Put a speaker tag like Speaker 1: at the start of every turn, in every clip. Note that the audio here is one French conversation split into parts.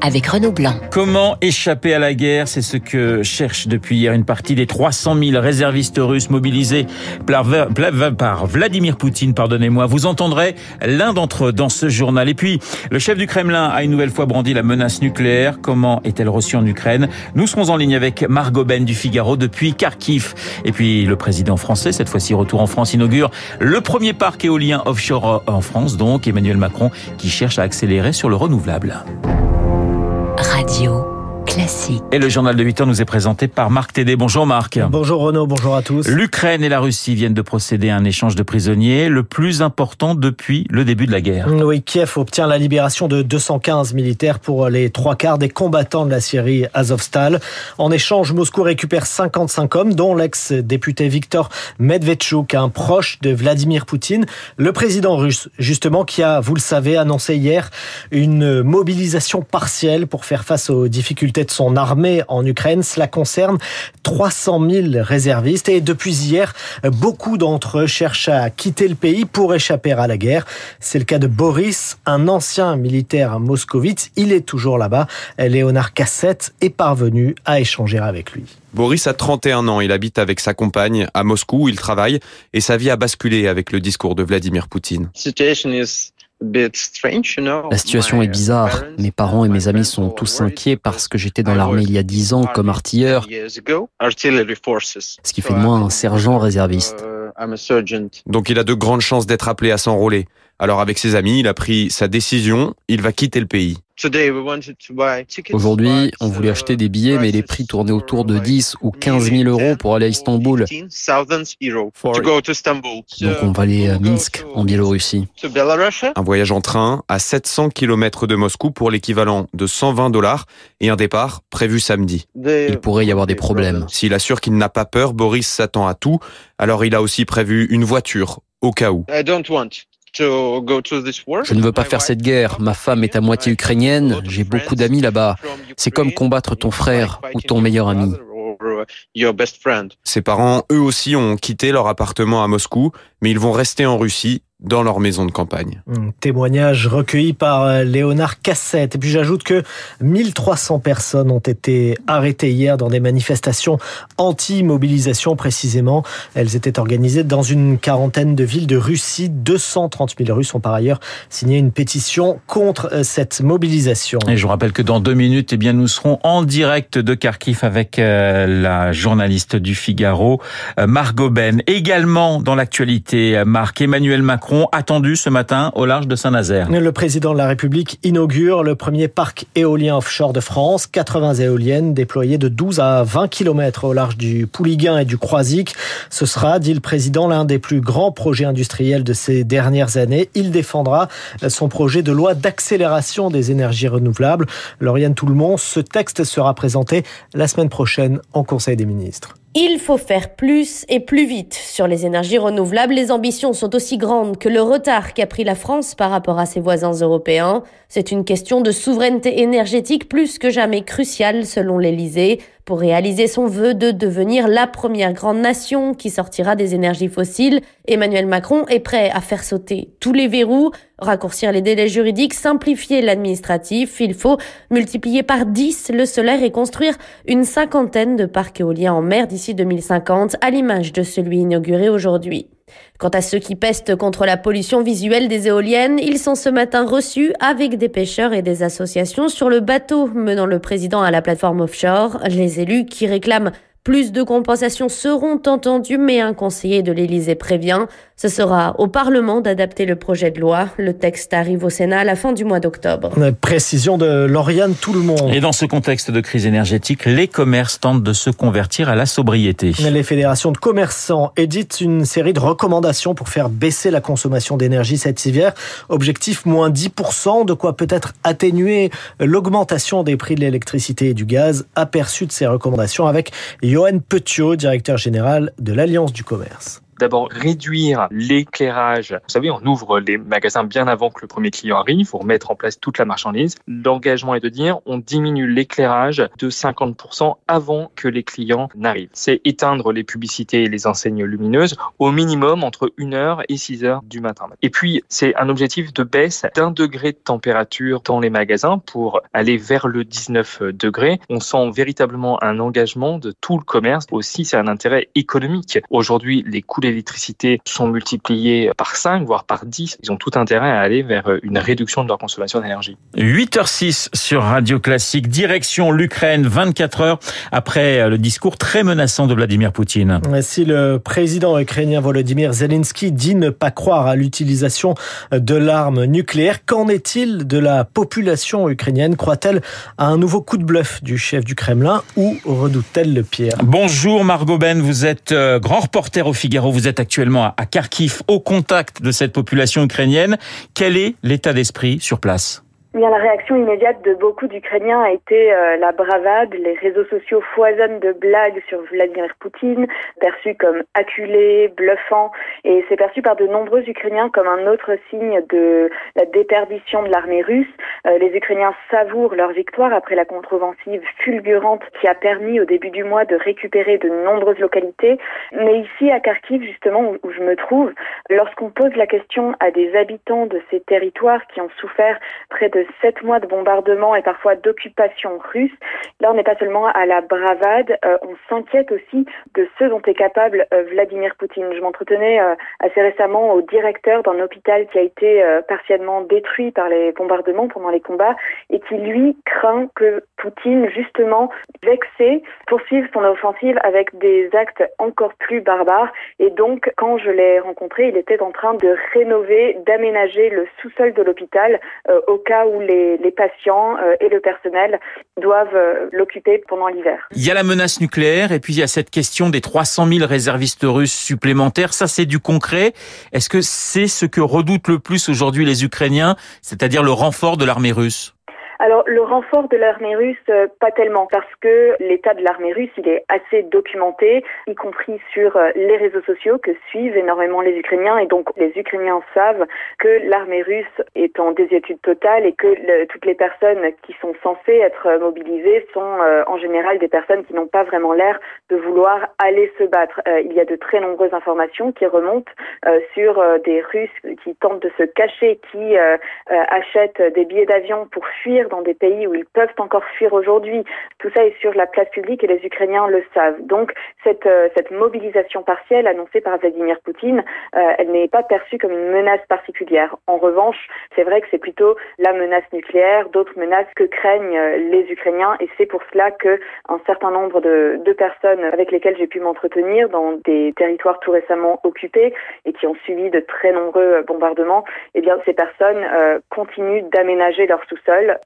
Speaker 1: avec Renaud Blanc.
Speaker 2: Comment échapper à la guerre? C'est ce que cherche depuis hier une partie des 300 000 réservistes russes mobilisés par Vladimir Poutine. Pardonnez-moi. Vous entendrez l'un d'entre eux dans ce journal. Et puis, le chef du Kremlin a une nouvelle fois brandi la menace nucléaire. Comment est-elle reçue en Ukraine? Nous serons en ligne avec Margot Ben du Figaro depuis Kharkiv. Et puis, le président français, cette fois-ci retour en France, inaugure le premier parc éolien offshore en France, donc Emmanuel Macron, qui cherche à accélérer sur le renouvelable.
Speaker 1: Classique.
Speaker 2: Et le journal de 8 heures nous est présenté par Marc Tédé. Bonjour Marc.
Speaker 3: Bonjour Renaud, bonjour à tous.
Speaker 2: L'Ukraine et la Russie viennent de procéder à un échange de prisonniers, le plus important depuis le début de la guerre.
Speaker 3: Oui, Kiev obtient la libération de 215 militaires pour les trois quarts des combattants de la Syrie Azovstal. En échange, Moscou récupère 55 hommes, dont l'ex-député Viktor Medvedchuk, un proche de Vladimir Poutine, le président russe, justement, qui a, vous le savez, annoncé hier une mobilisation partielle pour faire face aux difficultés de son armée en Ukraine. Cela concerne 300 000 réservistes et depuis hier, beaucoup d'entre eux cherchent à quitter le pays pour échapper à la guerre. C'est le cas de Boris, un ancien militaire moscovite. Il est toujours là-bas. Léonard Cassette est parvenu à échanger avec lui.
Speaker 4: Boris a 31 ans, il habite avec sa compagne à Moscou où il travaille et sa vie a basculé avec le discours de Vladimir Poutine.
Speaker 5: La situation est bizarre. Mes parents et mes amis sont tous inquiets parce que j'étais dans l'armée il y a dix ans comme artilleur, ce qui fait de moi un sergent réserviste.
Speaker 4: Donc il a de grandes chances d'être appelé à s'enrôler. Alors avec ses amis, il a pris sa décision, il va quitter le pays.
Speaker 5: Aujourd'hui, on voulait acheter des billets, mais les prix tournaient autour de 10 ou 15 000 euros pour aller à Istanbul. Donc on va aller à Minsk, en Biélorussie.
Speaker 4: Un voyage en train à 700 km de Moscou pour l'équivalent de 120 dollars et un départ prévu samedi.
Speaker 5: Il pourrait y avoir des problèmes.
Speaker 4: S'il assure qu'il n'a pas peur, Boris s'attend à tout. Alors il a aussi prévu une voiture au cas où.
Speaker 5: Je ne veux pas faire cette guerre. Ma femme est à moitié ukrainienne. J'ai beaucoup d'amis là-bas. C'est comme combattre ton frère ou ton meilleur ami.
Speaker 4: Ses parents, eux aussi, ont quitté leur appartement à Moscou, mais ils vont rester en Russie dans leur maison de campagne.
Speaker 3: Un témoignage recueilli par euh, Léonard Cassette. Et puis j'ajoute que 1300 personnes ont été arrêtées hier dans des manifestations anti-mobilisation précisément. Elles étaient organisées dans une quarantaine de villes de Russie. 230 000 Russes ont par ailleurs signé une pétition contre euh, cette mobilisation.
Speaker 2: Et je vous rappelle que dans deux minutes, eh bien, nous serons en direct de Kharkiv avec euh, la journaliste du Figaro, Margot Ben. Également dans l'actualité, Marc Emmanuel Macron attendu ce matin au large de Saint-Nazaire.
Speaker 3: Le président de la République inaugure le premier parc éolien offshore de France. 80 éoliennes déployées de 12 à 20 km au large du Pouliguen et du Croisic. Ce sera, dit le président, l'un des plus grands projets industriels de ces dernières années. Il défendra son projet de loi d'accélération des énergies renouvelables. Lauriane Tout-le-Monde, ce texte sera présenté la semaine prochaine en Conseil des ministres.
Speaker 6: Il faut faire plus et plus vite sur les énergies renouvelables. Les ambitions sont aussi grandes que le retard qu'a pris la France par rapport à ses voisins européens. C'est une question de souveraineté énergétique plus que jamais cruciale selon l'Élysée pour réaliser son vœu de devenir la première grande nation qui sortira des énergies fossiles. Emmanuel Macron est prêt à faire sauter tous les verrous, raccourcir les délais juridiques, simplifier l'administratif. Il faut multiplier par 10 le solaire et construire une cinquantaine de parcs éoliens en mer d'ici 2050, à l'image de celui inauguré aujourd'hui. Quant à ceux qui pestent contre la pollution visuelle des éoliennes, ils sont ce matin reçus avec des pêcheurs et des associations sur le bateau menant le président à la plateforme offshore. Les élus qui réclament plus de compensations seront entendues, mais un conseiller de l'Élysée prévient, ce sera au Parlement d'adapter le projet de loi. Le texte arrive au Sénat à la fin du mois d'octobre.
Speaker 3: Précision de Lauriane Tout le monde.
Speaker 2: Et dans ce contexte de crise énergétique, les commerces tentent de se convertir à la sobriété.
Speaker 3: Les fédérations de commerçants éditent une série de recommandations pour faire baisser la consommation d'énergie cet hiver. Objectif moins 10%, de quoi peut-être atténuer l'augmentation des prix de l'électricité et du gaz. Aperçu de ces recommandations avec Johan Petiot, directeur général de l'Alliance du commerce.
Speaker 7: D'abord réduire l'éclairage. Vous savez, on ouvre les magasins bien avant que le premier client arrive pour mettre en place toute la marchandise. L'engagement est de dire on diminue l'éclairage de 50% avant que les clients n'arrivent. C'est éteindre les publicités et les enseignes lumineuses au minimum entre 1h et 6h du matin. Et puis, c'est un objectif de baisse d'un degré de température dans les magasins pour aller vers le 19 degrés. On sent véritablement un engagement de tout le commerce. Aussi, c'est un intérêt économique. Aujourd'hui, les coûts d'électricité sont multipliés par 5, voire par 10. Ils ont tout intérêt à aller vers une réduction de leur consommation d'énergie.
Speaker 2: 8h06 sur Radio Classique, direction l'Ukraine, 24 heures après le discours très menaçant de Vladimir Poutine.
Speaker 3: Si le président ukrainien Volodymyr Zelensky dit ne pas croire à l'utilisation de l'arme nucléaire, qu'en est-il de la population ukrainienne? Croit-elle à un nouveau coup de bluff du chef du Kremlin ou redoute-t-elle le pire?
Speaker 2: Bonjour Margot Ben, vous êtes euh, grand reporter au Figaro, vous êtes actuellement à Kharkiv au contact de cette population ukrainienne. Quel est l'état d'esprit sur place?
Speaker 8: Bien, la réaction immédiate de beaucoup d'Ukrainiens a été euh, la bravade. Les réseaux sociaux foisonnent de blagues sur Vladimir Poutine, perçu comme acculé, bluffant, et c'est perçu par de nombreux Ukrainiens comme un autre signe de la déperdition de l'armée russe. Euh, les Ukrainiens savourent leur victoire après la contre-offensive fulgurante qui a permis au début du mois de récupérer de nombreuses localités. Mais ici, à Kharkiv, justement, où, je me trouve, lorsqu'on pose la question à des habitants de ces territoires qui ont souffert près de sept mois de bombardement et parfois d'occupation russe. Là, on n'est pas seulement à la bravade, euh, on s'inquiète aussi de ce dont est capable euh, Vladimir Poutine. Je m'entretenais assez récemment au directeur d'un hôpital qui a été partiellement détruit par les bombardements pendant les combats et qui, lui, craint que Poutine, justement, vexé, poursuive son offensive avec des actes encore plus barbares. Et donc, quand je l'ai rencontré, il était en train de rénover, d'aménager le sous-sol de l'hôpital au cas où les, les patients euh, et le personnel doivent euh, l'occuper pendant l'hiver.
Speaker 2: Il y a la menace nucléaire et puis il y a cette question des 300 000 réservistes russes supplémentaires. Ça, c'est du concret. Est-ce que c'est ce que redoutent le plus aujourd'hui les Ukrainiens, c'est-à-dire le renfort de l'armée russe
Speaker 8: alors le renfort de l'armée russe, euh, pas tellement, parce que l'état de l'armée russe, il est assez documenté, y compris sur euh, les réseaux sociaux que suivent énormément les Ukrainiens, et donc les Ukrainiens savent que l'armée russe est en désétude totale et que toutes les personnes qui sont censées être mobilisées sont euh, en général des personnes qui n'ont pas vraiment l'air de vouloir aller se battre. il y a de très nombreuses informations qui remontent sur des Russes qui tentent de se cacher, qui achètent des billets d'avion pour fuir dans des pays où ils peuvent encore fuir aujourd'hui. Tout ça est sur la place publique et les Ukrainiens le savent. Donc cette, euh, mobilisation partielle annoncée par Vladimir Poutine, euh, elle n'est pas perçue comme une menace particulière. En revanche, c'est vrai que c'est plutôt la menace nucléaire, d'autres menaces que craignent euh, les Ukrainiens et c'est pour cela que un certain nombre de, personnes avec lesquelles j'ai pu m'entretenir dans des territoires tout récemment occupés et qui ont suivi de très nombreux bombardements, eh bien ces personnes continuent d'aménager leur sous-sol.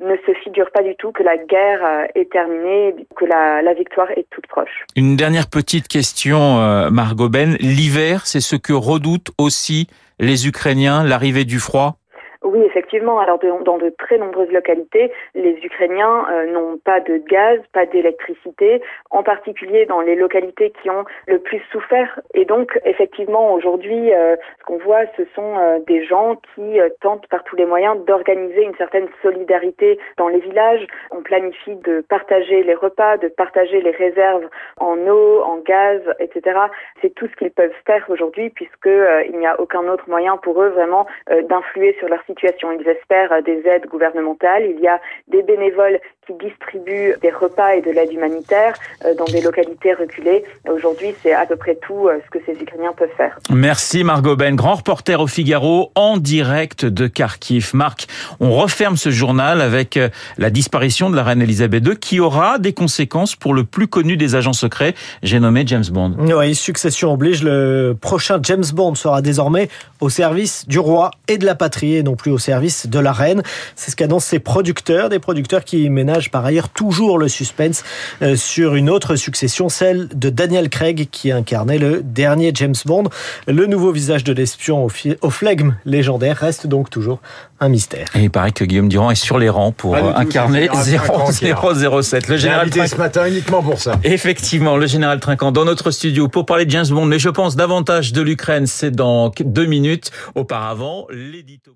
Speaker 8: Ne se figurent pas du tout que la guerre euh, est terminée, que la, la victoire est toute proche.
Speaker 2: Une dernière petite question, euh, Margot Ben. L'hiver, c'est ce que redoutent aussi les Ukrainiens, l'arrivée du froid?
Speaker 8: Oui, effectivement. Alors, dans de très nombreuses localités, les Ukrainiens euh, n'ont pas de gaz, pas d'électricité, en particulier dans les localités qui ont le plus souffert. Et donc, effectivement, aujourd'hui, euh, ce qu'on voit, ce sont euh, des gens qui tentent par tous les moyens d'organiser une certaine solidarité dans les villages. On planifie de partager les repas, de partager les réserves en eau, en gaz, etc. C'est tout ce qu'ils peuvent faire aujourd'hui, puisque il n'y a aucun autre moyen pour eux vraiment d'influer sur leur situation situation. Ils espèrent des aides gouvernementales. Il y a des bénévoles qui distribuent des repas et de l'aide humanitaire euh, dans des localités reculées. Aujourd'hui, c'est à peu près tout euh, ce que ces Ukrainiens peuvent faire.
Speaker 2: Merci Margot Ben, grand reporter au Figaro en direct de Kharkiv. Marc, on referme ce journal avec euh, la disparition de la reine Elisabeth II qui aura des conséquences pour le plus connu des agents secrets, j'ai nommé James Bond.
Speaker 3: Oui, succession oblige, le prochain James Bond sera désormais au service du roi et de la patrie et non plus plus au service de la reine. C'est ce qu'annoncent ces producteurs, des producteurs qui ménagent par ailleurs toujours le suspense euh, sur une autre succession, celle de Daniel Craig qui incarnait le dernier James Bond. Le nouveau visage de l'espion au, flegme légendaire reste donc toujours un mystère.
Speaker 2: Et il paraît que Guillaume Durand est sur les rangs pour euh, incarner 0007.
Speaker 9: Le général ce matin uniquement pour ça.
Speaker 2: Effectivement, le général Trinquant dans notre studio pour parler de James Bond, mais je pense davantage de l'Ukraine, c'est dans deux minutes. Auparavant, l'édito